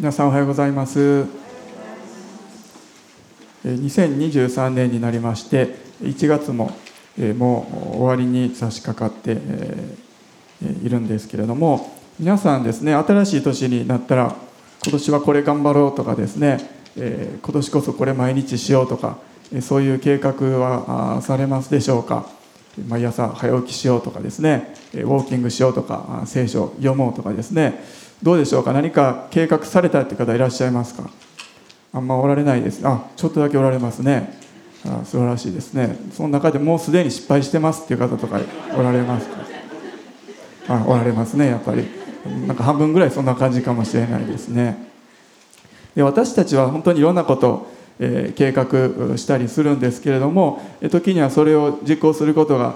皆さんおはようございます。2023年になりまして1月ももう終わりに差し掛かっているんですけれども皆さんですね新しい年になったら今年はこれ頑張ろうとかですね今年こそこれ毎日しようとかそういう計画はされますでしょうか？毎朝早起きしようとかですねウォーキングしようとか聖書読もうとかですねどうでしょうか？何か計画されたって方いらっしゃいますか？あんまおられないです。あちょっとだけおられますね。あ素晴らしいですね。その中でもうすでに失敗してますっていう方とかおられますか？あおられますねやっぱり。なんか半分ぐらいそんな感じかもしれないですね。で私たちは本当にいろんなこと、え、計画したりするんですけれども時にはそれを実行することが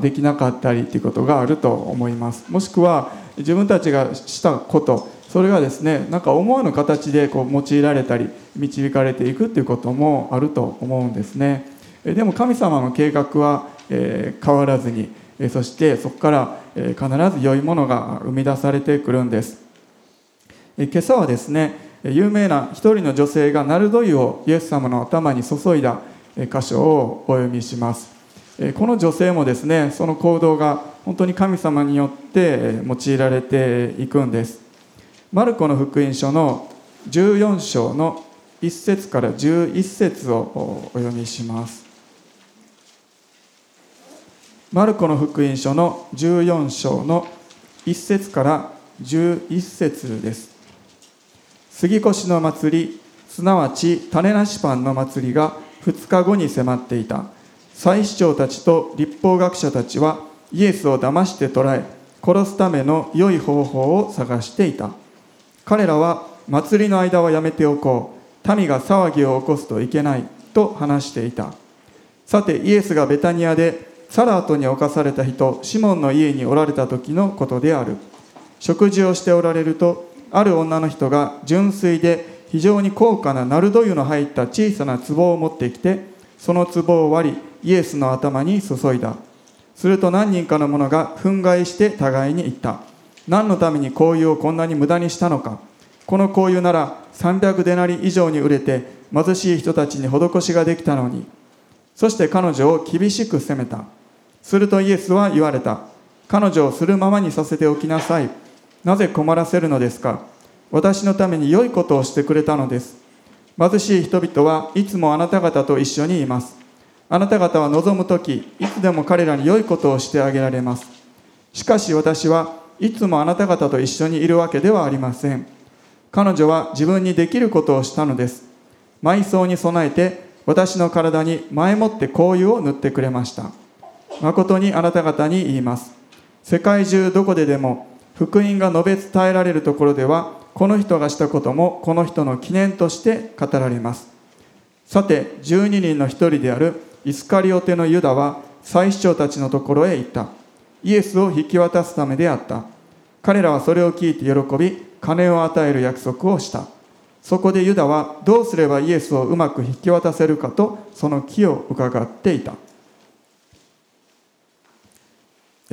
できなかったりっていうことがあると思います。もしくは自分たちがしたことそれがですねなんか思わぬ形でこう用いられたり導かれていくっていうこともあると思うんですね。でも神様の計画は変わらずにそしてそこから必ず良いものが生み出されてくるんです。今朝はですね有名な一人の女性がナルド油をイエス様の頭に注いだ箇所をお読みします。この女性もですねその行動が本当に神様によって用いられていくんです。マルコの福音書の14章の1節から11節をお読みします。マルコの福音書の14章の1節から11節です。杉越の祭りすなわち種なしパンの祭りが2日後に迫っていた。祭司長たちと立法学者たちはイエスを騙して捕らえ殺すための良い方法を探していた。彼らは祭りの間はやめておこう。民が騒ぎを起こすといけないと話していた。さてイエスがベタニアでサラートに侵された人シモンの家におられた時のことである。食事をしておられるとある女の人が純粋で非常に高価なナルド油の入った小さな壺を持ってきてその壺を割りイエスの頭に注いだ。すると何人かの者が憤慨して互いに言った。何のために香油をこんなに無駄にしたのか。この香油なら300デナリ以上に売れて貧しい人たちに施しができたのに。そして彼女を厳しく責めた。するとイエスは言われた。彼女をするままにさせておきなさい。なぜ困らせるのですか？私のために良いことをしてくれたのです。貧しい人々はいつもあなた方と一緒にいます。あなた方は望む時いつでも彼らに良いことをしてあげられます。しかし私はいつもあなた方と一緒にいるわけではありません。彼女は自分にできることをしたのです。埋葬に備えて私の体に前もって香油を塗ってくれました。誠にあなた方に言います。世界中どこででも福音が述べ伝えられるところではこの人がしたこともこの人の記念として語られます。さて12人の一人であるイスカリオテのユダは祭司長たちのところへ行った。イエスを引き渡すためであった。彼らはそれを聞いて喜び金を与える約束をした。そこでユダはどうすればイエスをうまく引き渡せるかとその木を伺っていた。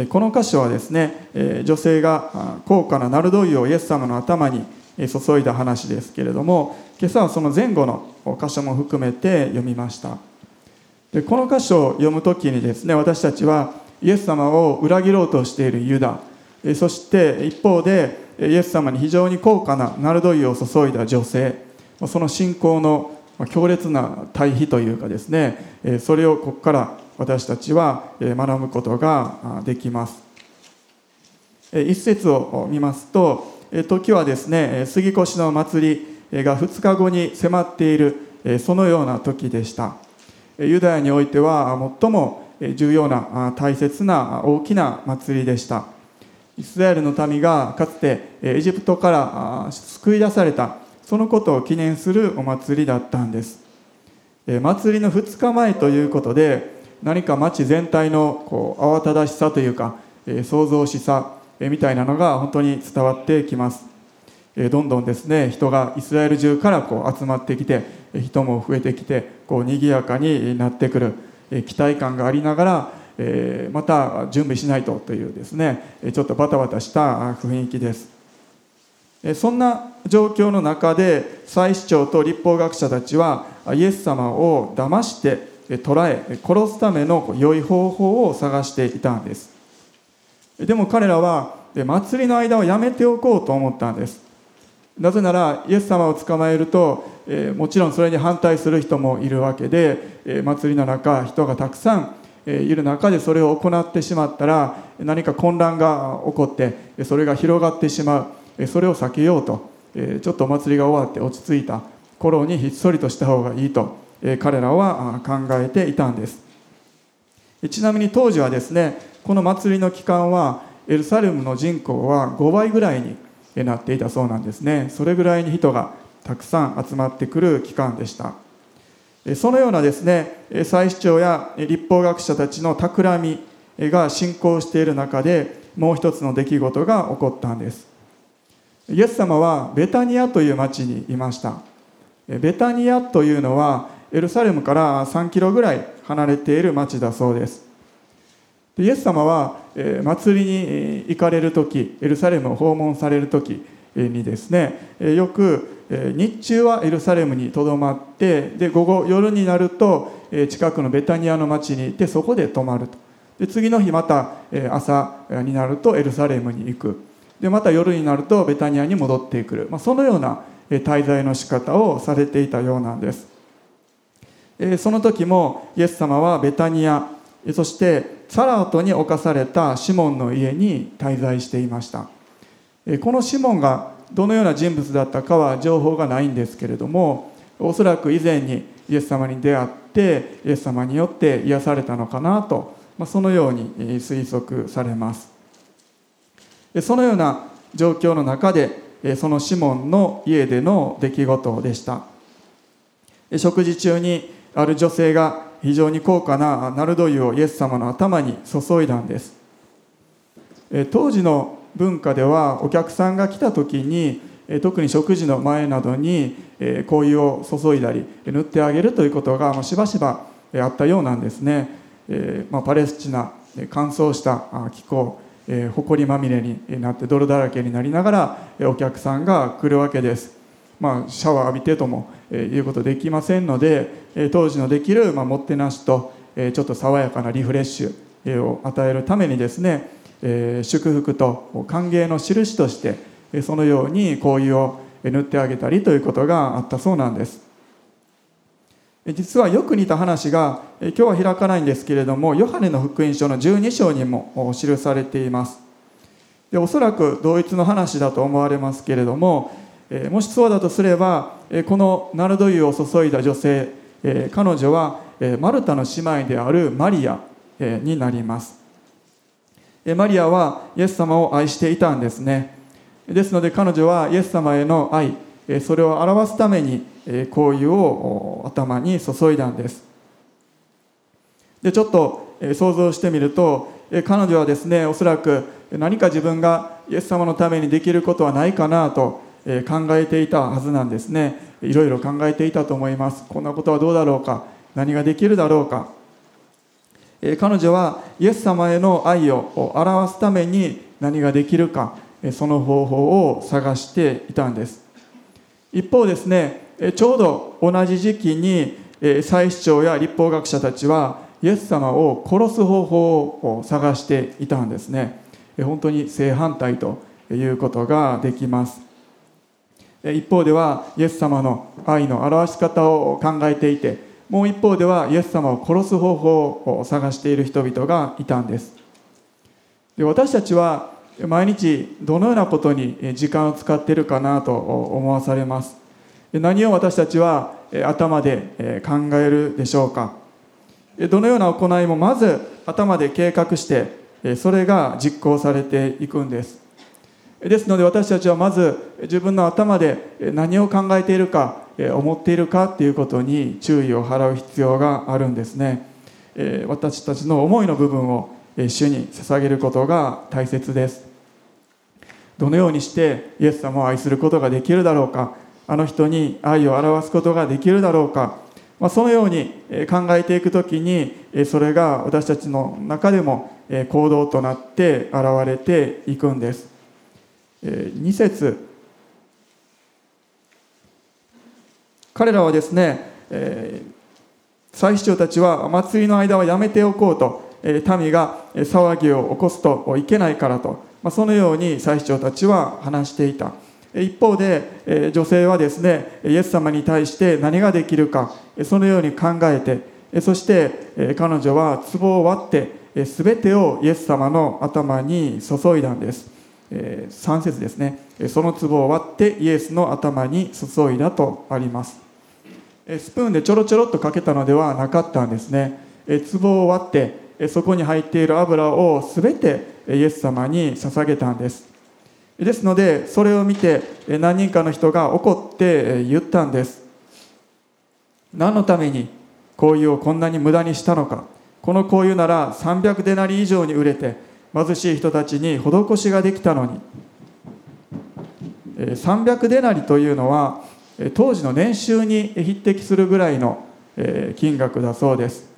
この箇所はですね女性が高価なナルド油をイエス様の頭に注いだ話ですけれども今朝はその前後の箇所も含めて読みました。でこの箇所を読む時にですね私たちはイエス様を裏切ろうとしているユダ。そして一方でイエス様に非常に高価なナルド油を注いだ女性。その信仰の強烈な対比というかですねそれをここから私たちは学ぶことができます。一節を見ますと時はですね杉越の祭りが2日後に迫っているそのような時でした。ユダヤにおいては最も重要な大切な大きな祭りでした。イスラエルの民がかつてエジプトから救い出されたそのことを記念するお祭りだったんです。祭りの2日前ということで何か町全体のこう慌ただしさというか創造しさみたいなのが本当に伝わってきます。えどんどんですね人がイスラエル中からこう集まってきて人も増えてきてこう賑やかになってくるえ期待感がありながらえまた準備しないとというですねちょっとバタバタした雰囲気です。そんな状況の中で祭司長と立法学者たちはイエス様を騙して捕らえ殺すための良い方法を探していたんです。でも彼らは祭りの間をやめておこうと思ったんです。なぜならイエス様を捕まえるともちろんそれに反対する人もいるわけで祭りの中人がたくさんいる中でそれを行ってしまったら何か混乱が起こってそれが広がってしまう。それを避けようと。ちょっとお祭りが終わって落ち着いた頃にひっそりとした方がいいと。彼らは考えていたんです。ちなみに当時はですねこの祭りの期間はエルサレムの人口は5倍ぐらいになっていたそうなんですね。それぐらいに人がたくさん集まってくる期間でした。そのようなですね祭司長や立法学者たちの企みが進行している中でもう一つの出来事が起こったんです。イエス様はベタニアという町にいました。ベタニアというのはエルサレムから3キロぐらい離れている町だそうです。イエス様は祭りに行かれる時エルサレムを訪問される時にですねよく日中はエルサレムにとどまってで午後夜になると近くのベタニアの町に行ってそこで泊まると。で次の日また朝になるとエルサレムに行く。でまた夜になるとベタニアに戻ってくる、まあ、そのような滞在の仕方をされていたようなんです。その時もイエス様はベタニアそしてサラートに侵されたシモンの家に滞在していました。このシモンがどのような人物だったかは情報がないんですけれどもおそらく以前にイエス様に出会ってイエス様によって癒されたのかなと、ま、そのように推測されます。そのような状況の中でそのシモンの家での出来事でした。食事中にある女性が非常に高価なナルド油をイエス様の頭に注いだんです。当時の文化ではお客さんが来た時に特に食事の前などに香油を注いだり塗ってあげるということがしばしばあったようなんですね、パレスチナ乾燥した気候埃まみれになって泥だらけになりながらお客さんが来るわけです、まあ、シャワー浴びてともえいうことできませんのでえ当時のできるまあもってなしとえちょっと爽やかなリフレッシュを与えるためにですねえ祝福と歓迎の印としてそのように香油を塗ってあげたりということがあったそうなんです。実はよく似た話が今日は開かないんですけれどもヨハネの福音書の12章にも記されています。でおそらく同一の話だと思われますけれどももしそうだとすればこのナルド油を注いだ女性彼女はマルタの姉妹であるマリアになります。マリアはイエス様を愛していたんですね。ですので彼女はイエス様への愛それを表すために香油を頭に注いだんです。でちょっと想像してみると彼女はですねおそらく何か自分がイエス様のためにできることはないかなと考えていたはずなんですね。いろいろ考えていたと思います。こんなことはどうだろうか。何ができるだろうか。彼女はイエス様への愛を表すために何ができるかその方法を探していたんです。一方ですねちょうど同じ時期に祭司長や立法学者たちはイエス様を殺す方法を探していたんですね。本当に正反対ということができます。一方ではイエス様の愛の表し方を考えていてもう一方ではイエス様を殺す方法を探している人々がいたんです。で私たちは毎日どのようなことに時間を使っているかなと思わされます。何を私たちは頭で考えるでしょうか。どのような行いもまず頭で計画してそれが実行されていくんです。ですので私たちはまず自分の頭で何を考えているか思っているかっていうことに注意を払う必要があるんですね。私たちの思いの部分を主に捧げることが大切です。どのようにしてイエス様を愛することができるだろうかあの人に愛を表すことができるだろうか、ま、そのように考えていく時にそれが私たちの中でも行動となって現れていくんです。え、2節。彼らはですね、えー、祭司長たちは祭りの間はやめておこうと、えー、民が騒ぎを起こすといけないからと、まあ、そのように祭司長たちは話していた。一方で、えー、女性はですねイエス様に対して何ができるかそのように考えてそして彼女は壺を割って全てをイエス様の頭に注いだんです。3節ですね。その壺を割ってイエスの頭に注いだとあります。スプーンでちょろちょろっとかけたのではなかったんですね。壺を割ってそこに入っている油を全てイエス様に捧げたんです。ですのでそれを見て何人かの人が怒って言ったんです。何のために香油をこんなに無駄にしたのか。この香油なら300デナリ以上に売れて貧しい人たちに施しができたのに。300デナリというのは当時の年収に匹敵するぐらいの金額だそうです。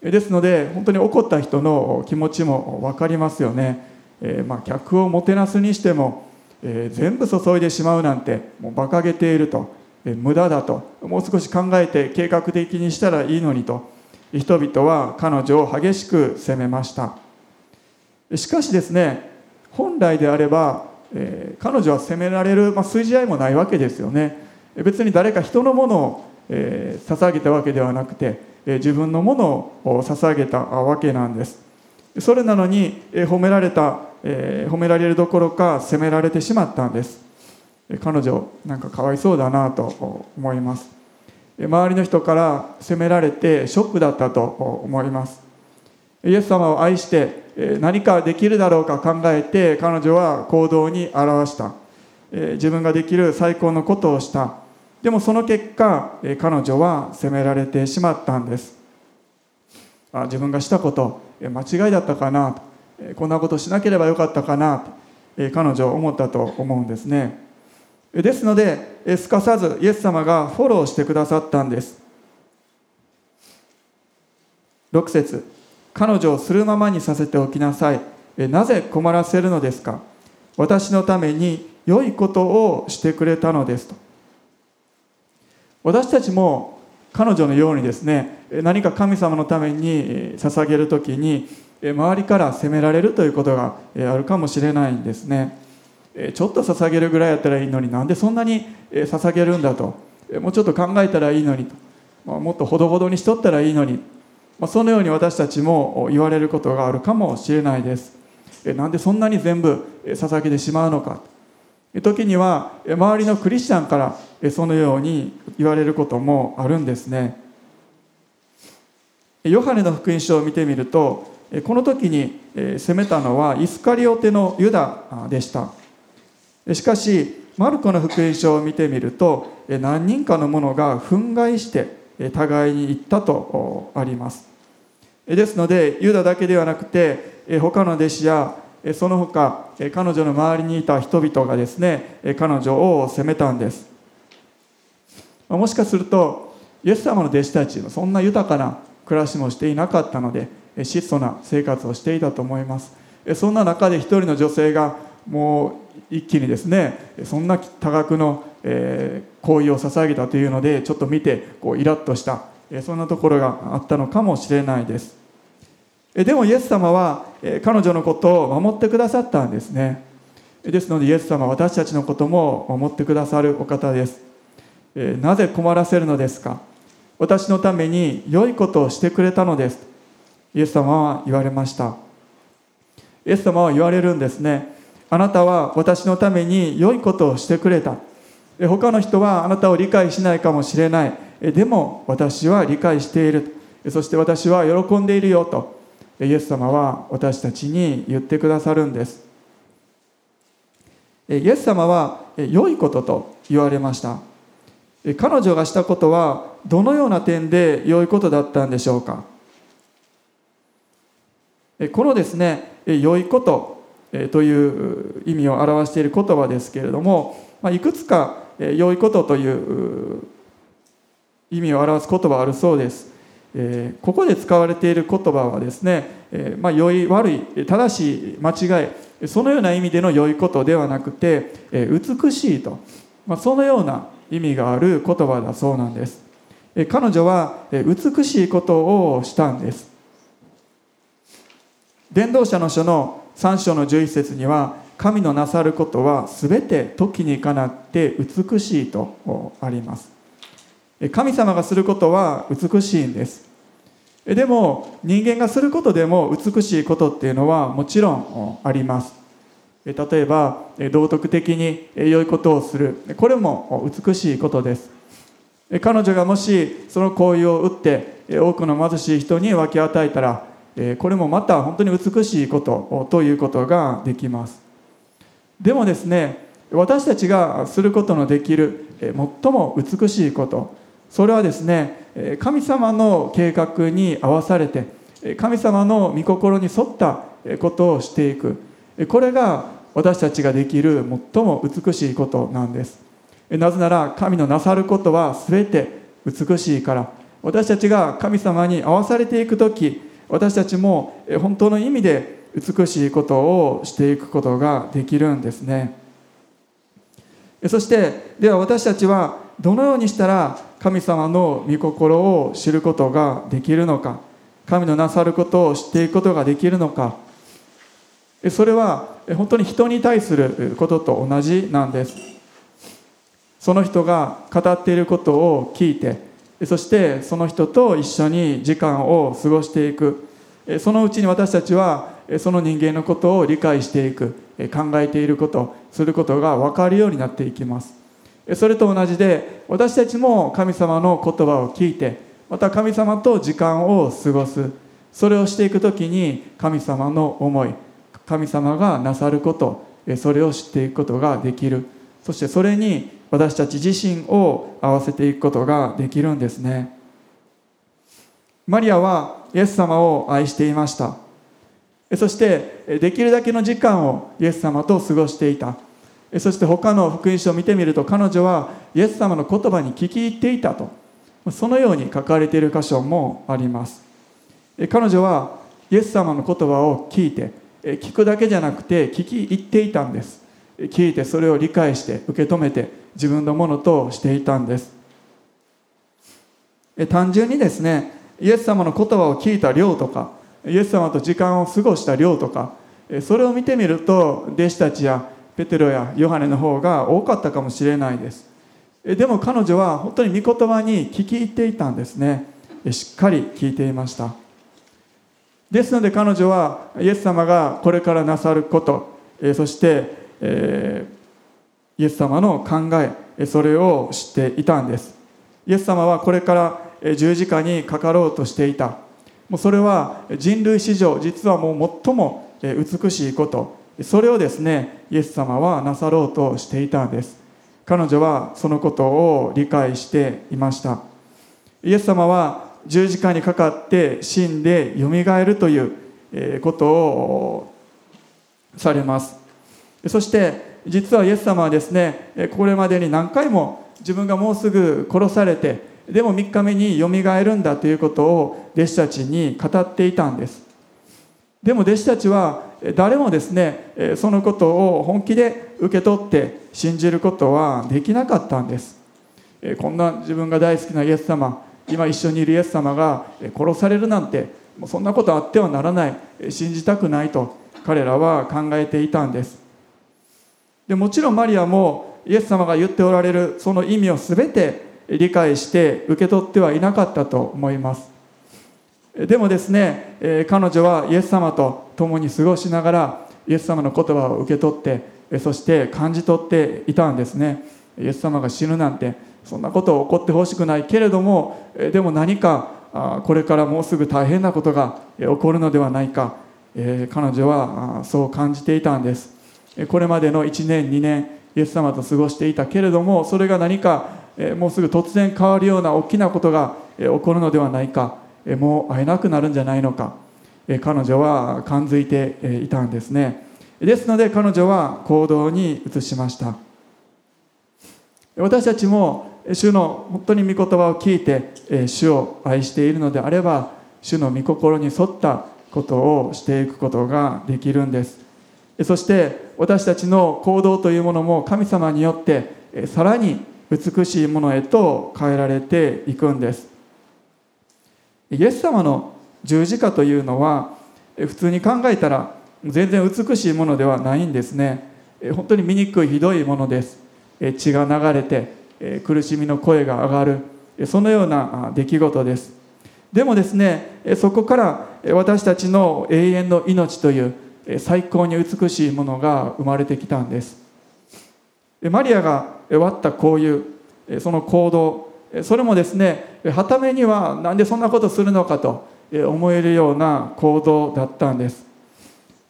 ですので本当に怒った人の気持ちも分かりますよね、えまあ、客をもてなすにしても、え全部注いでしまうなんてもう馬鹿げていると、え無駄だと。もう少し考えて計画的にしたらいいのにと。人々は彼女を激しく責めました。しかしですね本来であれば、えー、彼女は責められる、まあ、筋合いもないわけですよね。別に誰か人のものを、えー、捧げたわけではなくて、えー、自分のものを捧げたわけなんです。それなのに、えー、褒められた、えー、褒められるどころか責められてしまったんです。彼女なんかかわいそうだなと思います。周りの人から責められてショックだったと思います。イエス様を愛して何かできるだろうか考えて彼女は行動に表した。自分ができる最高のことをした。でもその結果彼女は責められてしまったんです。あ自分がしたこと間違いだったかな？こんなことしなければよかったかな？彼女は思ったと思うんですね。ですのですかさずイエス様がフォローしてくださったんです。6節。彼女をするままにさせておきなさい。なぜ困らせるのですか？私のために良いことをしてくれたのですと。私たちも彼女のようにですね何か神様のために捧げる時に周りから責められるということがあるかもしれないんですね。ちょっと捧げるぐらいやったらいいのになんでそんなに捧げるんだと。もうちょっと考えたらいいのにと。もっとほどほどにしとったらいいのに。そのように私たちも言われることがあるかもしれないです。なんでそんなに全部捧げてしまうのか。時には周りのクリスチャンからそのように言われることもあるんですね。ヨハネの福音書を見てみるとこの時に責めたのはイスカリオテのユダでした。しかしマルコの福音書を見てみると何人かの者が憤慨して互いに言ったとあります。ですのでユダだけではなくて他の弟子やその他彼女の周りにいた人々がですね彼女を責めたんです。もしかするとイエス様の弟子たちはそんな豊かな暮らしもしていなかったので質素な生活をしていたと思います。そんな中で一人の女性がもう一気にですねそんな多額の、えー、行為を捧げたというのでちょっと見てこうイラッとした、えそんなところがあったのかもしれないです。でもイエス様は彼女のことを守ってくださったんですね。ですのでイエス様は私たちのことも守ってくださるお方です。なぜ困らせるのですか？私のために良いことをしてくれたのです。イエス様は言われました。イエス様は言われるんですね。あなたは私のために良いことをしてくれた。他の人はあなたを理解しないかもしれない。でも私は理解している。そして私は喜んでいるよと。イエス様は私たちに言ってくださるんです。イエス様は良いことと言われました。彼女がしたことはどのような点で良いことだったんでしょうか。このですね良いことという意味を表している言葉ですけれどもいくつか良いことという意味を表す言葉あるそうです。ここで使われている言葉はですね、まあ、良い悪い正しい間違いそのような意味での良いことではなくて美しいと、まあ、そのような意味がある言葉だそうなんです。彼女は美しいことをしたんです。伝道者の書の3章の11節には神のなさることは全て時にかなって美しいとあります。神様がすることは美しいんです。でも人間がすることでも美しいことっていうのはもちろんあります。例えば道徳的に良いことをする。これも美しいことです。彼女がもしその行為を打って多くの貧しい人に分け与えたらこれもまた本当に美しいことということができます。でもですね私たちがすることのできる最も美しいことそれはですね神様の計画に合わされて神様の御心に沿ったことをしていく。これが私たちができる最も美しいことなんです。なぜなら神のなさることは全て美しいから。私たちが神様に合わされていく時私たちも本当の意味で美しいことをしていくことができるんですね。そしてでは私たちはどのようにしたら神様の御心を知ることができるのか神のなさることを知っていくことができるのか。それは本当に人に対することと同じなんです。その人が語っていることを聞いてそしてその人と一緒に時間を過ごしていく。そのうちに私たちはその人間のことを理解していく考えていることすることが分かるようになっていきます。それと同じで私たちも神様の言葉を聞いてまた神様と時間を過ごす。それをしていく時に神様の思い神様がなさることそれを知っていくことができる。そしてそれに私たち自身を合わせていくことができるんですね。マリアはイエス様を愛していました。そしてできるだけの時間をイエス様と過ごしていた。そして他の福音書を見てみると彼女はイエス様の言葉に聞き入っていたと。そのように書かれている箇所もあります。彼女はイエス様の言葉を聞いて聞くだけじゃなくて聞き入っていたんです。聞いてそれを理解して受け止めて自分のものとしていたんです。単純にですねイエス様の言葉を聞いた量とかイエス様と時間を過ごした量とかそれを見てみると弟子たちやペテロやヨハネの方が多かったかもしれないです。でも彼女は本当に御言葉に聞き入っていたんですね。しっかり聞いていました。ですので彼女はイエス様がこれからなさることそして、え、イエス様の考えそれを知っていたんです。イエス様はこれから十字架にかかろうとしていた。もうそれは人類史上実はもう最も美しいこと。それをですねイエス様はなさろうとしていたんです。彼女はそのことを理解していました。イエス様は十字架にかかって死んでよみがえるということをされます。そして実はイエス様はですねこれまでに何回も自分がもうすぐ殺されてでも3日目によみがえるんだということを弟子たちに語っていたんです。でも弟子たちは誰もですねそのことを本気で受け取って信じることはできなかったんです。こんな自分が大好きなイエス様今一緒にいるイエス様が殺されるなんてそんなことあってはならない信じたくないと彼らは考えていたんです。でもちろんマリアもイエス様が言っておられるその意味を全て理解して受け取ってはいなかったと思います。でもですね、え彼女はイエス様と共に過ごしながらイエス様の言葉を受け取ってそして感じ取っていたんですね。イエス様が死ぬなんてそんなことを起こってほしくないけれどもでも何かこれからもうすぐ大変なことが起こるのではないか。彼女はそう感じていたんです。これまでの1年2年イエス様と過ごしていたけれどもそれが何かもうすぐ突然変わるような大きなことが起こるのではないかもう会えなくなるんじゃないのか。彼女は感づいていたんですね。ですので彼女は行動に移しました。私たちも主の本当に御言葉を聞いて主を愛しているのであれば主の御心に沿ったことをしていくことができるんです。そして私たちの行動というものも神様によってさらに美しいものへと変えられていくんです。イエス様の十字架というのは普通に考えたら全然美しいものではないんですね。本当に醜いひどいものです。血が流れて苦しみの声が上がる。そのような出来事です。でもですねそこから私たちの永遠の命という最高に美しいものが生まれてきたんです。マリアが割ったこういうその行動それもですねはためには何でそんなことするのかと思えるような行動だったんです。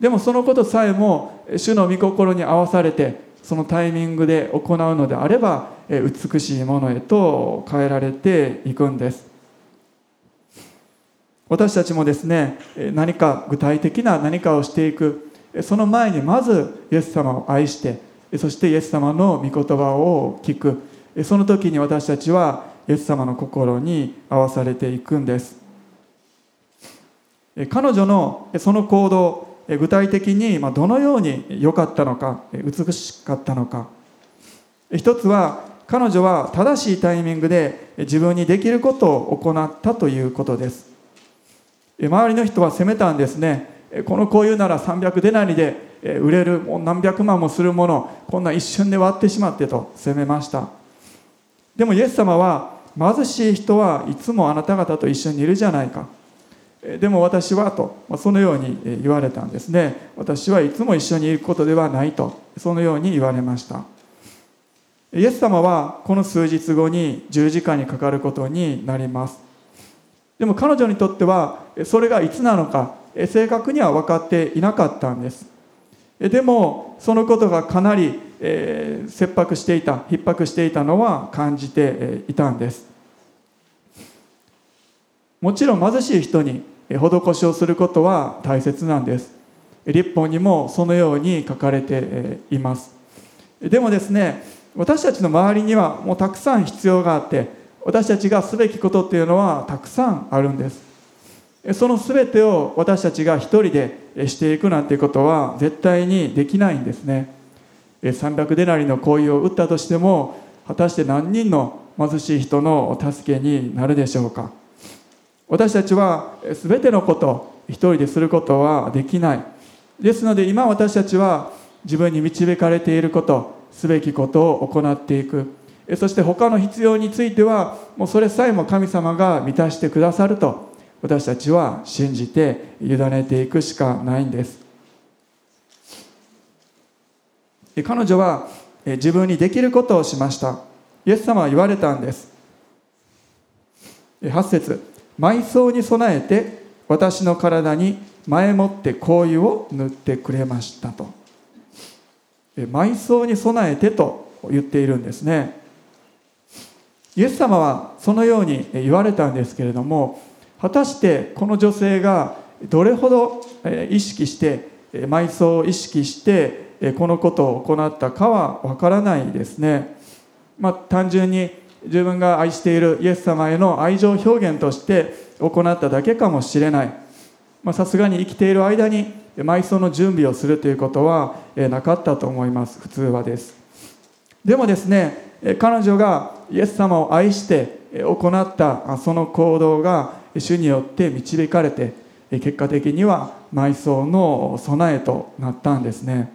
でもそのことさえも主の御心に合わされてそのタイミングで行うのであれば美しいものへと変えられていくんです。私たちもですね何か具体的な何かをしていく。その前にまずイエス様を愛してそしてイエス様の御言葉を聞く。その時に私たちはイエス様の心に合わされていくんです。彼女のその行動具体的にどのように良かったのか美しかったのか。一つは彼女は正しいタイミングで自分にできることを行ったということです。周りの人は責めたんですね。このこういうなら300デナリで売れるもう何百万もするものこんな一瞬で割ってしまってと責めました。でもイエス様は貧しい人はいつもあなた方と一緒にいるじゃないか。でも私はとそのように言われたんですね。私はいつも一緒にいることではないとそのように言われました。イエス様はこの数日後に十字架にかかることになります。でも彼女にとってはそれがいつなのか正確には分かっていなかったんです。でもそのことがかなり、えー、切迫していた逼迫していたのは感じていたんです。もちろん貧しい人に施しをすることは大切なんです。立法にもそのように書かれています。でもですね私たちの周りにはもうたくさん必要があって私たちがすべきことっていうのはたくさんあるんです。その全てを私たちが一人でしていくなんてことは絶対にできないんですね。300デナリの行為を打ったとしても果たして何人の貧しい人の助けになるでしょうか。私たちは全てのこと一人ですることはできない。ですので今私たちは自分に導かれていることすべきことを行っていく。そして他の必要についてはもうそれさえも神様が満たしてくださると。私たちは信じて委ねていくしかないんです。彼女は自分にできることをしました。イエス様は言われたんです。8節埋葬に備えて私の体に前もって香油を塗ってくれましたと。埋葬に備えてと言っているんですね。イエス様はそのように言われたんですけれども果たしてこの女性がどれほど意識して埋葬を意識してこのことを行ったかはわからないですね、まあ、単純に自分が愛しているイエス様への愛情表現として行っただけかもしれない。さすがに生きている間に埋葬の準備をするということはなかったと思います。普通はです。でもですね彼女がイエス様を愛して行ったその行動が主によって導かれて結果的には埋葬の備えとなったんですね。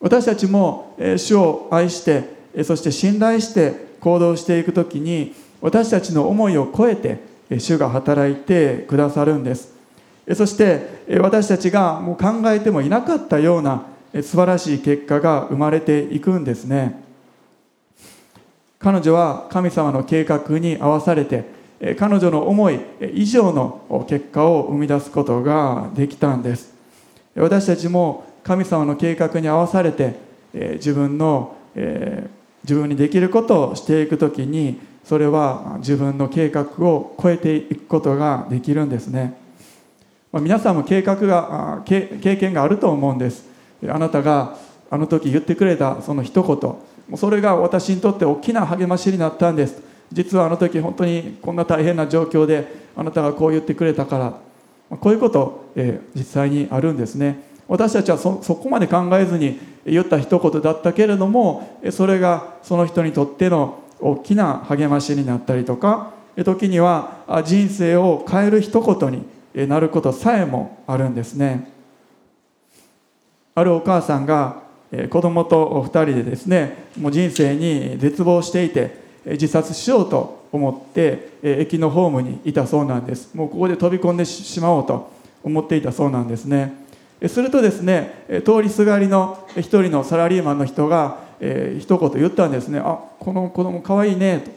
私たちも主を愛してそして信頼して行動していく時に私たちの思いを超えて主が働いてくださるんです。そして私たちがもう考えてもいなかったような素晴らしい結果が生まれていくんですね。彼女は神様の計画に合わされて彼女の思い以上の結果を生み出すことができたんです。私たちも神様の計画に合わされて自分の自分にできることをしていく時にそれは自分の計画を超えていくことができるんですね。皆さんも計画が経験があると思うんです。あなたがあの時言ってくれたその一言。それが私にとって大きな励ましになったんです。実はあの時本当にこんな大変な状況であなたがこう言ってくれたからこういうこと、え実際にあるんですね。私たちはそこまで考えずに言った一言だったけれどもそれがその人にとっての大きな励ましになったりとか時には人生を変える一言になることさえもあるんですね。あるお母さんが子供と2人でですねもう人生に絶望していて自殺しようと思って駅のホームにいたそうなんです。もうここで飛び込んでしまおうと思っていたそうなんですね。するとですね通りすがりの一人のサラリーマンの人が、えー、一言言ったんですね「あこの子供かわいいね」と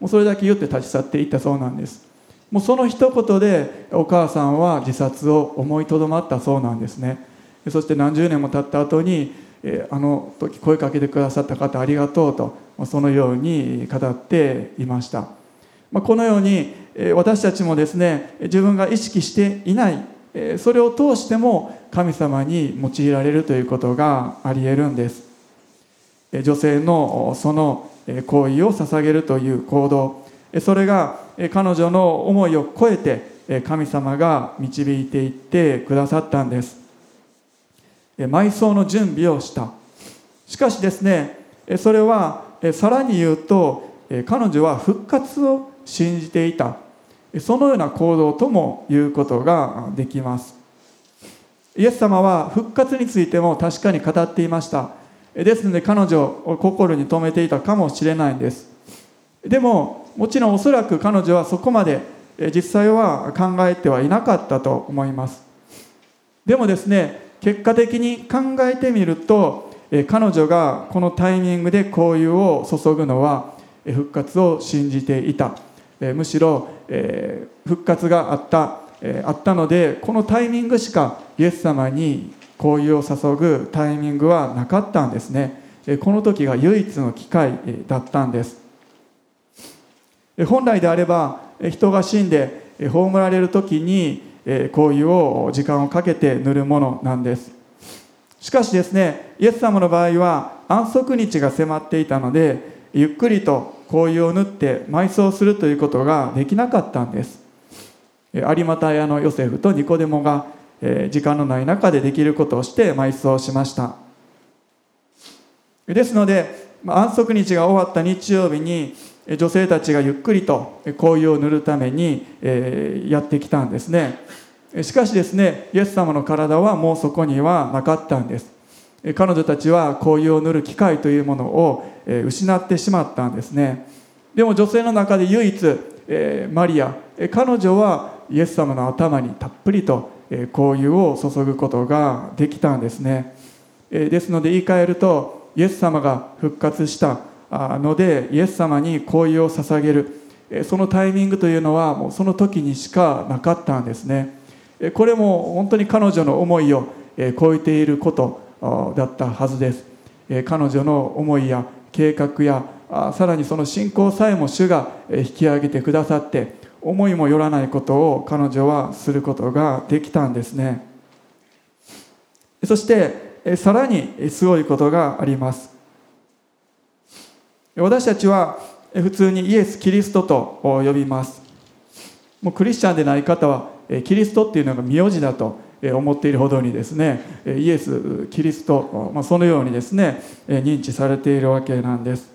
もうそれだけ言って立ち去っていったそうなんです。もうその一言でお母さんは自殺を思いとどまったそうなんですね。そして何十年も経った後に、え、あの時声かけてくださった方ありがとうとそのように語っていました、まあ、このように私たちもですね自分が意識していないそれを通しても神様に用いられるということがありえるんです。女性のその行為を捧げるという行動それが彼女の思いを超えて神様が導いていってくださったんです。埋葬の準備をした。しかしですねそれはさらに言うと彼女は復活を信じていた。そのような行動とも言うことができます。イエス様は復活についても確かに語っていました。ですので彼女を心に留めていたかもしれないんです。でももちろんおそらく彼女はそこまで実際は考えてはいなかったと思います。でもですね結果的に考えてみると彼女がこのタイミングで交友を注ぐのは復活を信じていた。むしろ復活があった。あったのでこのタイミングしかイエス様に交友を注ぐタイミングはなかったんですね。この時が唯一の機会だったんです。本来であれば人が死んで葬られる時に交友を時間をかけて塗るものなんです。しかしですねイエス様の場合は安息日が迫っていたのでゆっくりと紅葉を塗って埋葬するということができなかったんです。有股屋のヨセフとニコデモが時間のない中でできることをして埋葬しました。ですので安息日が終わった日曜日に女性たちがゆっくりと紅葉を塗るためにやってきたんですね。しかしですねイエス様の体はもうそこにはなかったんです。彼女たちは紅葉を塗る機会というものを失ってしまったんですね。でも女性の中で唯一マリア彼女はイエス様の頭にたっぷりと香油を注ぐことができたんですね。ですので言い換えるとイエス様が復活したのでイエス様に香油を捧げる。そのタイミングというのはもうその時にしかなかったんですね。これも本当に彼女の思いを超えていることだったはずです。彼女の思いや計画やさらにその信仰さえも主が引き上げてくださって思いもよらないことを彼女はすることができたんですね。そしてさらにすごいことがあります。私たちは普通にイエス・キリストと呼びます。もうクリスチャンでない方はキリストっていうのが名字だと思っているほどにですねイエス・キリスト、ま、そのようにですね認知されているわけなんです。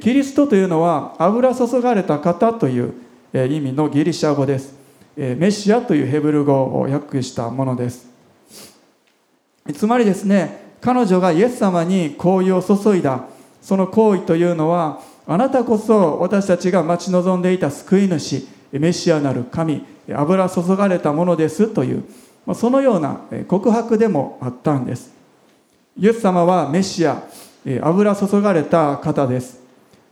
キリストというのは油注がれた方という意味のギリシャ語です。メシアというヘブル語を訳したものです。つまりですね彼女がイエス様に好意を注いだ。その行為というのはあなたこそ私たちが待ち望んでいた救い主メシアなる神油注がれたものですというそのような告白でもあったんです。イエス様はメシア油注がれた方です。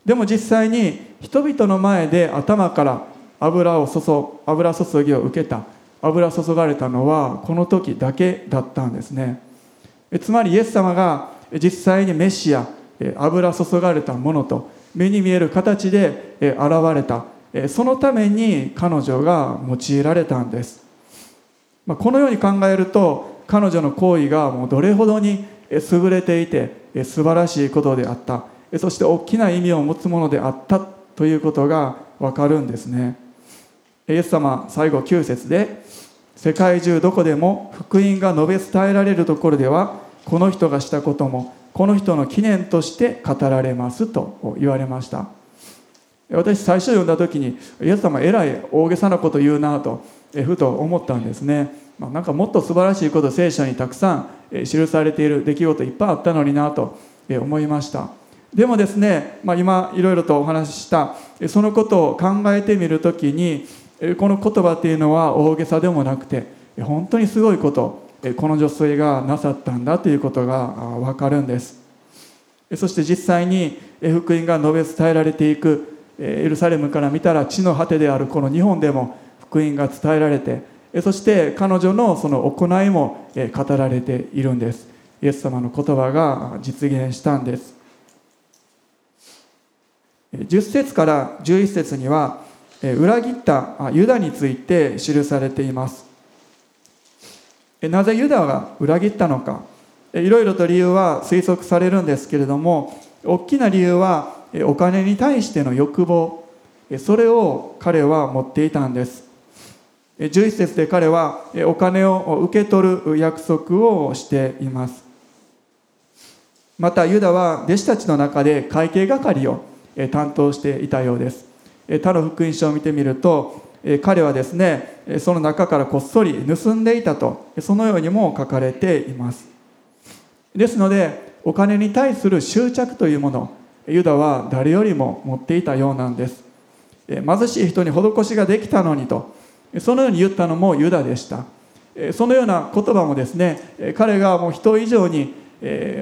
でも実際に人々の前で頭から油を注油注ぎを受けた油注がれたのはこの時だけだったんですね。つまりイエス様が実際にメシア油注がれたものと目に見える形で現れた。そのために彼女が用いられたんです。このように考えると彼女の行為がもうどれほどに優れていて素晴らしいことであった。そして大きな意味を持つものであったということがわかるんですね。イエス様最後9節で世界中どこでも福音が述べ伝えられるところではこの人がしたこともこの人の記念として語られますと言われました。私最初読んだ時にイエス様えらい大げさなこと言うなとふと思ったんですね、まあ、なんかもっと素晴らしいこと聖書にたくさん記されている出来事いっぱいあったのになと思いました。でもですね、まあ、今いろいろとお話ししたそのことを考えてみる時にこの言葉っていうのは大げさでもなくて本当にすごいこと。この女性がなさったんだということが分かるんです。そして実際に福音が述べ伝えられていくエルサレムから見たら地の果てであるこの日本でも福音が伝えられてそして彼女のその行いも語られているんです。イエス様の言葉が実現したんです。10節から11節には裏切ったユダについて記されています。なぜユダが裏切ったのか。いろいろと理由は推測されるんですけれども大きな理由はお金に対しての欲望。それを彼は持っていたんです。11節で彼はお金を受け取る約束をしています。またユダは弟子たちの中で会計係を担当していたようです。他の福音書を見てみると彼はですねその中からこっそり盗んでいたとそのようにも書かれています。ですのでお金に対する執着というものユダは誰よりも持っていたようなんです。貧しい人に施しができたのにとそのように言ったのもユダでした。そのような言葉もですね彼がもう人以上に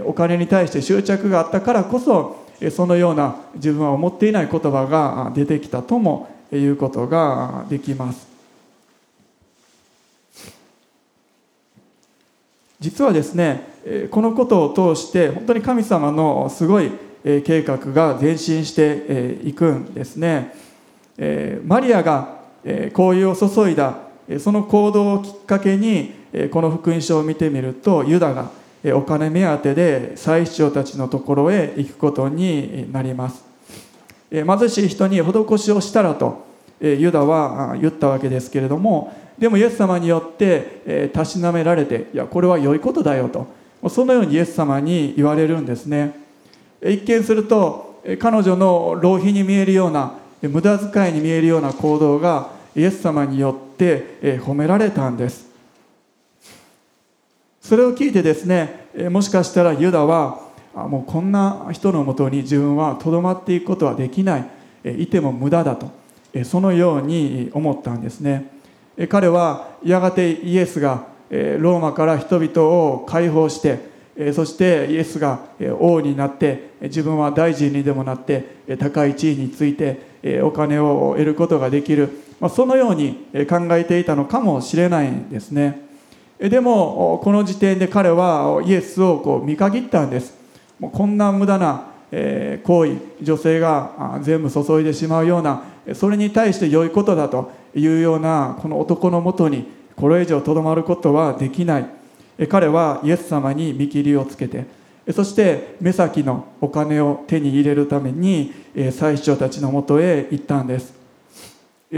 お金に対して執着があったからこそそのような自分は思っていない言葉が出てきたともいうことができます。実はですねこのことを通して本当に神様のすごい計画が前進していくんですね。マリアが香油を注いだその行動をきっかけにこの福音書を見てみるとユダがお金目当てで祭司長たちのところへ行くことになります。貧しい人に施しをしたらとユダは言ったわけですけれどもでもイエス様によってたしなめられていやこれは良いことだよとそのようにイエス様に言われるんですね。一見すると彼女の浪費に見えるような無駄遣いに見えるような行動がイエス様によって褒められたんです。それを聞いてですねもしかしたらユダはもうこんな人のもとに自分はとどまっていくことはできない。いても無駄だと。そのように思ったんですね。彼はやがてイエスがローマから人々を解放してそしてイエスが王になって自分は大臣にでもなって高い地位についてお金を得ることができる。そのように考えていたのかもしれないんですね。でもこの時点で彼はイエスをこう見限ったんです。もうこんな無駄な行為女性が全部注いでしまうようなそれに対して良いことだというようなこの男のもとにこれ以上とどまることはできない。彼はイエス様に見切りをつけてそして目先のお金を手に入れるために祭司長たちのもとへ行ったんです。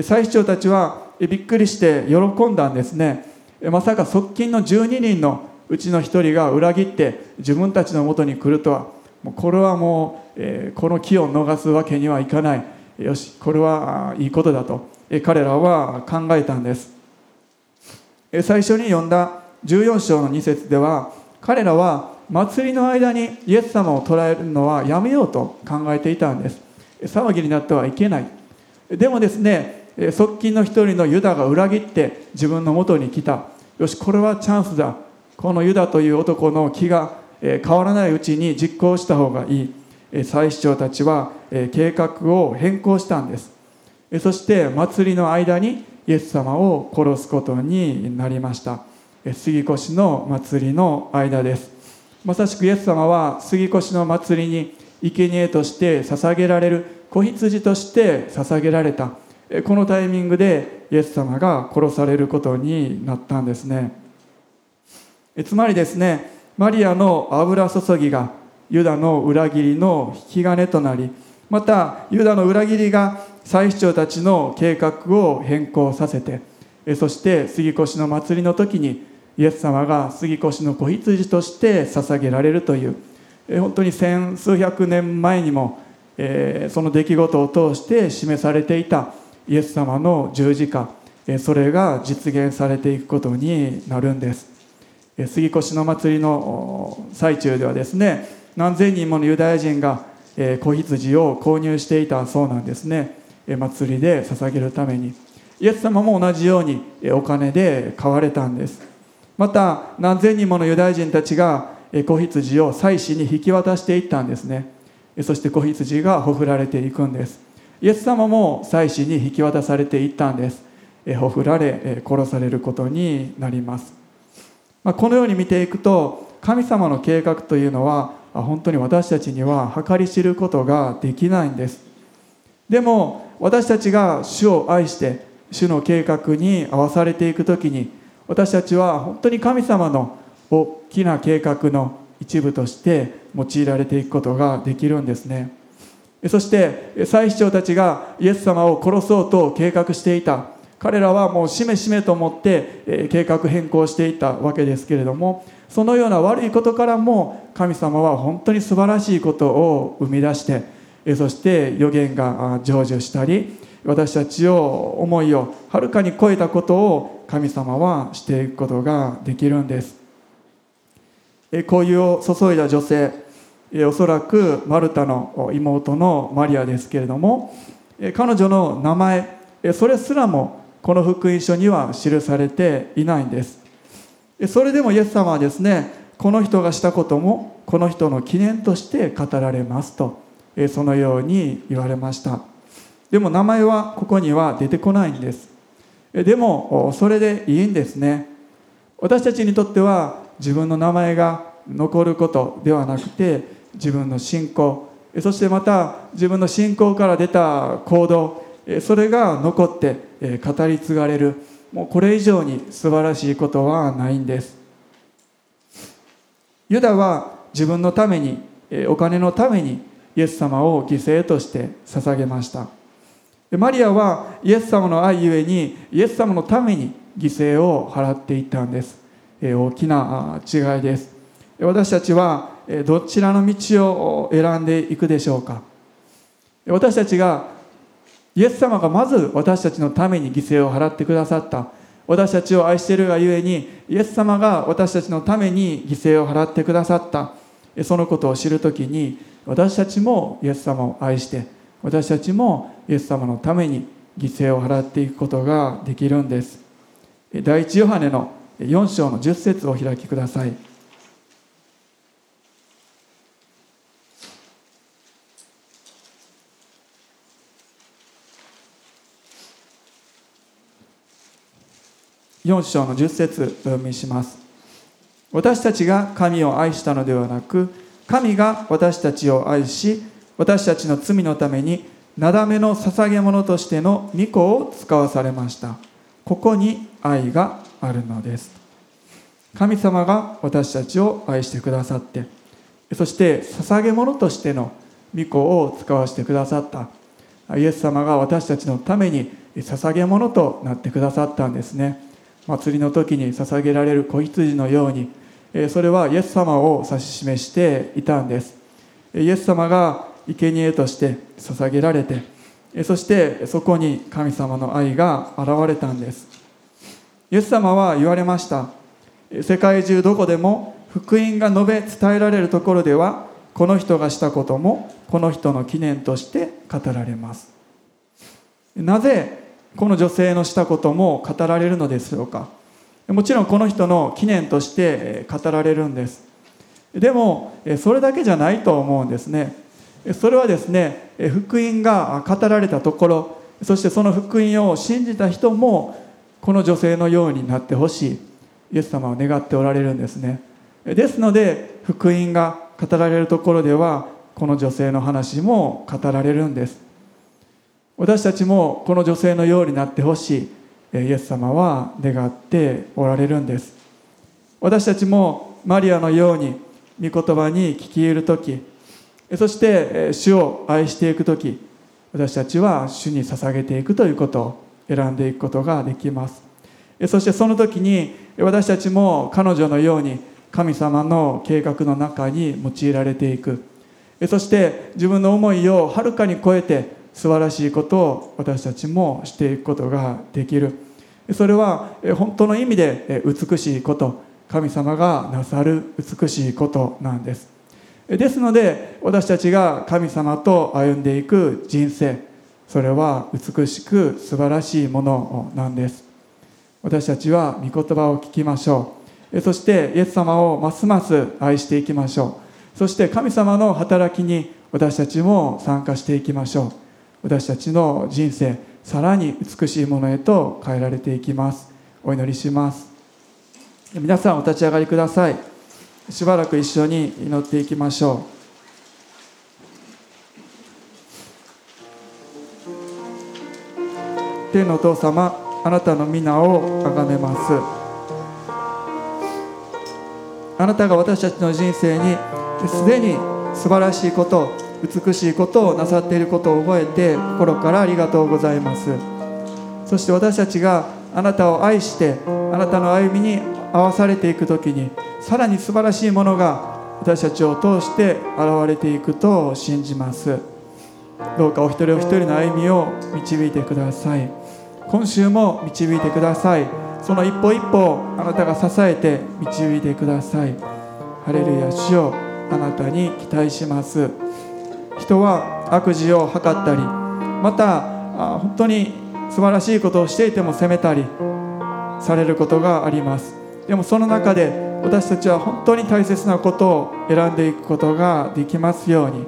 祭司長たちはびっくりして喜んだんですね。まさか側近の12人のうちの1人が裏切って自分たちのもとに来るとはもうこれはもう、えこの木を逃すわけにはいかない。よしこれはいいことだと。彼らは考えたんです。最初に読んだ14章の2節では彼らは祭りの間にイエス様を捕らえるのはやめようと考えていたんです。騒ぎになってはいけない。でもですね側近の一人のユダが裏切って自分のもとに来た。よしこれはチャンスだ。このユダという男の気が変わらないうちに実行した方がいい。祭司長たちは計画を変更したんです。そして祭りの間にイエス様を殺すことになりました。杉越の祭りの間です。まさしくイエス様は杉越の祭りに生贄として捧げられる子羊として捧げられた。このタイミングでイエス様が殺されることになったんですね。つまりですねマリアの油注ぎがユダの裏切りの引き金となりまたユダの裏切りが祭司長たちの計画を変更させてそして杉越の祭りの時にイエス様が杉越の子羊として捧げられるという本当に千数百年前にもその出来事を通して示されていたイエス様の十字架それが実現されていくことになるんです。杉越の祭りの最中ではですね何千人ものユダヤ人が子羊を購入していたそうなんですね。祭りで捧げるために。イエス様も同じようにお金で買われたんです。また何千人ものユダヤ人たちが子羊を祭司に引き渡していったんですね。そして子羊がほふられていくんです。イエス様も祭司に引き渡されていったんです。ほふられ殺されることになります。まこのように見ていくと神様の計画というのは本当に私たちには計り知ることができないんです。でも私たちが主を愛して主の計画に合わされていく時に私たちは本当に神様の大きな計画の一部として用いられていくことができるんですね。そして祭司長たちがイエス様を殺そうと計画していた。彼らはもうしめしめと思って計画変更していったわけですけれどもそのような悪いことからも神様は本当に素晴らしいことを生み出してそして予言が成就したり私たちを思いをはるかに超えたことを神様はしていくことができるんです。こういうを注いだ女性おそらくマルタの妹のマリアですけれども彼女の名前それすらもこの福音書には記されていないんです。それでもイエス様はですねこの人がしたこともこの人の記念として語られますとそのように言われました。でも名前はここには出てこないんです。でもそれでいいんですね。私たちにとっては自分の名前が残ることではなくて自分の信仰そしてまた自分の信仰から出た行動それが残って語り継がれる。もうこれ以上に素晴らしいことはないんです。ユダは自分のためにお金のためにイエス様を犠牲として捧げました。マリアはイエス様の愛ゆえにイエス様のために犠牲を払っていったんです。大きな違いです。私たちはどちらの道を選んでいくでしょうか。私たちがイエス様がまず私たちのために犠牲を払ってくださった。私たちを愛しているがゆえにイエス様が私たちのために犠牲を払ってくださった。そのことを知るときに私たちもイエス様を愛して私たちもイエス様のために犠牲を払っていくことができるんです。第一ヨハネの4章の10節をお開きください。4章の10節お読みします。私たちが神を愛したのではなく神が私たちを愛し私たちの罪のためになだめの捧げ物としての御子を使わされました。ここに愛があるのです。神様が私たちを愛してくださってそして捧げ物としての御子を使わせてくださった。イエス様が私たちのために捧げ物となってくださったんですね。祭りの時に捧げられる子羊のようにそれはイエス様を指し示していたんです。イエス様が生贄として捧げられてそしてそこに神様の愛が現れたんです。イエス様は言われました。世界中どこでも福音が述べ伝えられるところではこの人がしたこともこの人の記念として語られます。なぜこの女性のしたことも語られるのでしょうか？もちろんこの人の記念として語られるんです。でもそれだけじゃないと思うんですね。それはですね福音が語られたところそしてその福音を信じた人もこの女性のようになってほしい。イエス様は願っておられるんですね。ですので福音が語られるところではこの女性の話も語られるんです。私たちもこの女性のようになってほしいイエス様は願っておられるんです。私たちもマリアのように御言葉に聞き入る時そして主を愛していく時私たちは主に捧げていくということを選んでいくことができます。そしてその時に私たちも彼女のように神様の計画の中に用いられていく。そして自分の思いをはるかに超えて素晴らしいことを私たちもしていくことができる。それは本当の意味で美しいこと。神様がなさる美しいことなんです。ですので私たちが神様と歩んでいく人生それは美しく素晴らしいものなんです。私たちは御言葉を聞きましょう。そしてイエス様をますます愛していきましょう。そして神様の働きに私たちも参加していきましょう。私たちの人生さらに美しいものへと変えられていきます。お祈りします。皆さんお立ち上がりください。しばらく一緒に祈っていきましょう。天のお父様あなたの皆を崇めます。あなたが私たちの人生にすでに素晴らしいこと美しいことをなさっていることを覚えて心からありがとうございます。そして私たちがあなたを愛してあなたの歩みに合わされていく時にさらに素晴らしいものが私たちを通して現れていくと信じます。どうかお一人お一人の歩みを導いてください。今週も導いてください。その一歩一歩をあなたが支えて導いてください。ハレルヤ主よあなたに期待します。人は悪事を図ったりまた本当に素晴らしいことをしていても責めたりされることがあります。でもその中で私たちは本当に大切なことを選んでいくことができますように。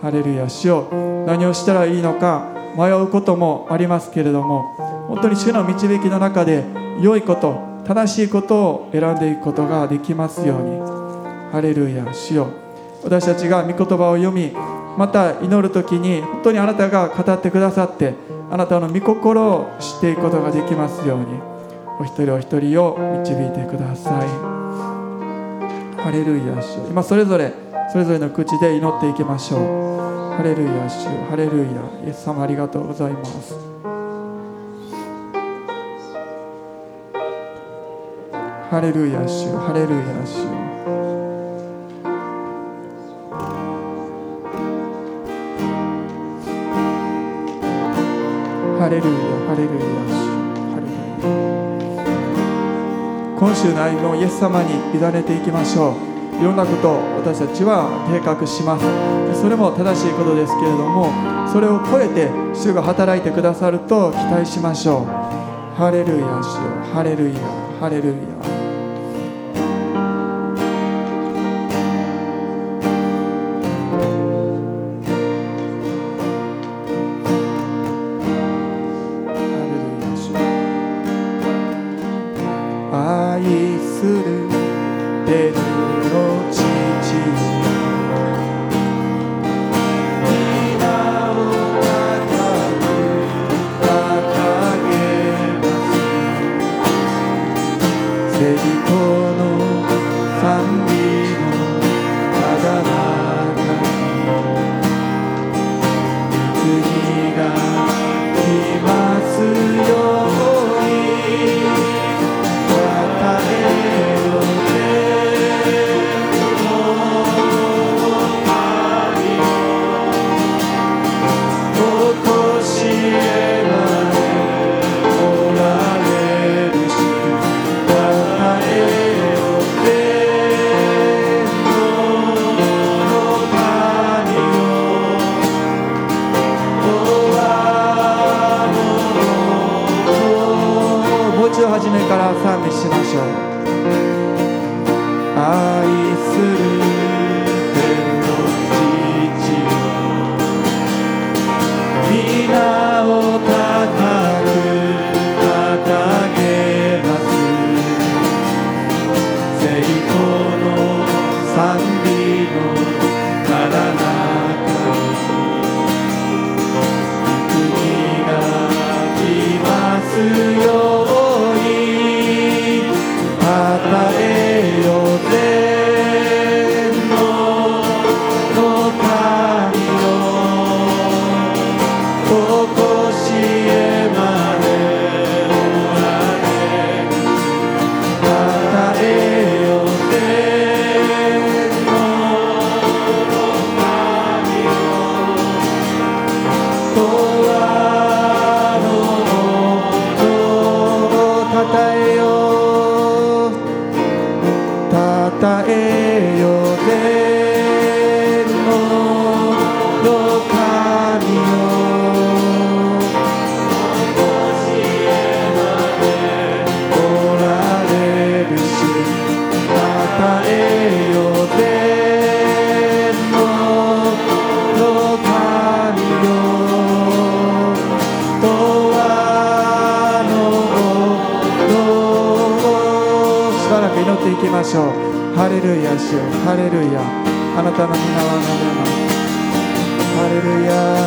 ハレルヤ主よ何をしたらいいのか迷うこともありますけれども本当に主の導きの中で良いこと正しいことを選んでいくことができますように。ハレルヤ主よ。私たちが御言葉を読みまた祈る時に本当にあなたが語ってくださってあなたの御心を知っていくことができますようにお一人お一人を導いてください。ハレルヤ主。今それぞれそれぞれの口で祈っていきましょう。ハレルヤ主。ハレルヤイエス様ありがとうございます。ハレルヤ主。ハレルヤ主。レルヤハレルヤハレルヤ今週の歩みをイエス様に委ねていきましょう。いろんなことを私たちは計画します。それも正しいことですけれどもそれを超えて主が働いてくださると期待しましょう。ハレルヤ主ハレルヤハレルヤ。聖子の賛美のただな主よハレルヤ。あなたの皆はなれますハレルヤ。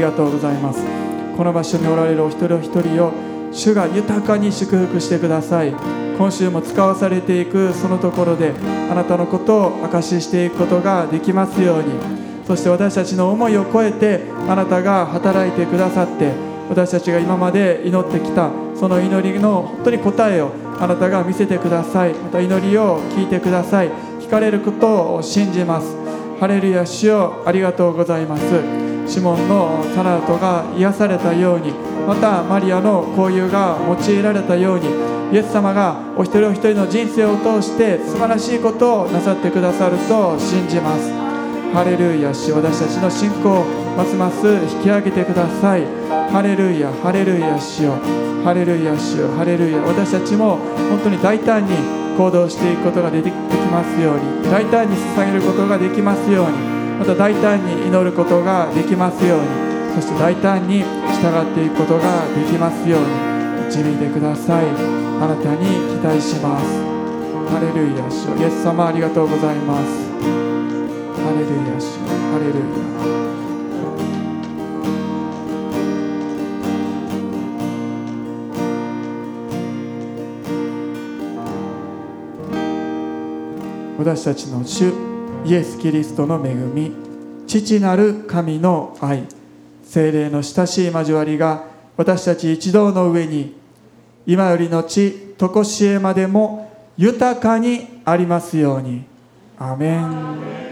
りがとうございます。この場所におられるお一人お一人を主が豊かに祝福してください。今週も使わされていくそのところであなたのことを証ししていくことができますように。そして私たちの思いを超えてあなたが働いてくださって私たちが今まで祈ってきたその祈りの本当に答えをあなたが見せてください。また祈りを聞いてください。聞かれることを信じます。ハレルヤ主よありがとうございます。シモンのサラートが癒されたようにまたマリアの交友が用いられたようにイエス様がお一人お一人の人生を通して素晴らしいことをなさってくださると信じます。ハレルヤ主私たちの信仰をますます引き上げてください。ハレルヤハレルヤ主よ。ハレルヤ主よ。ハレルヤ。私たちも本当に大胆に行動していくことができますように大胆に捧げることができますように。また大胆に祈ることができますように。そして大胆に従っていくことができますように導いてください。あなたに期待します。ハレルヤ主イエス様ありがとうございます。ハレルヤ主ハレルヤ。私たちの主イエス・キリストの恵み父なる神の愛精霊の親しい交わりが私たち一同の上に今よりのち常しえまでも豊かにありますように。アメン。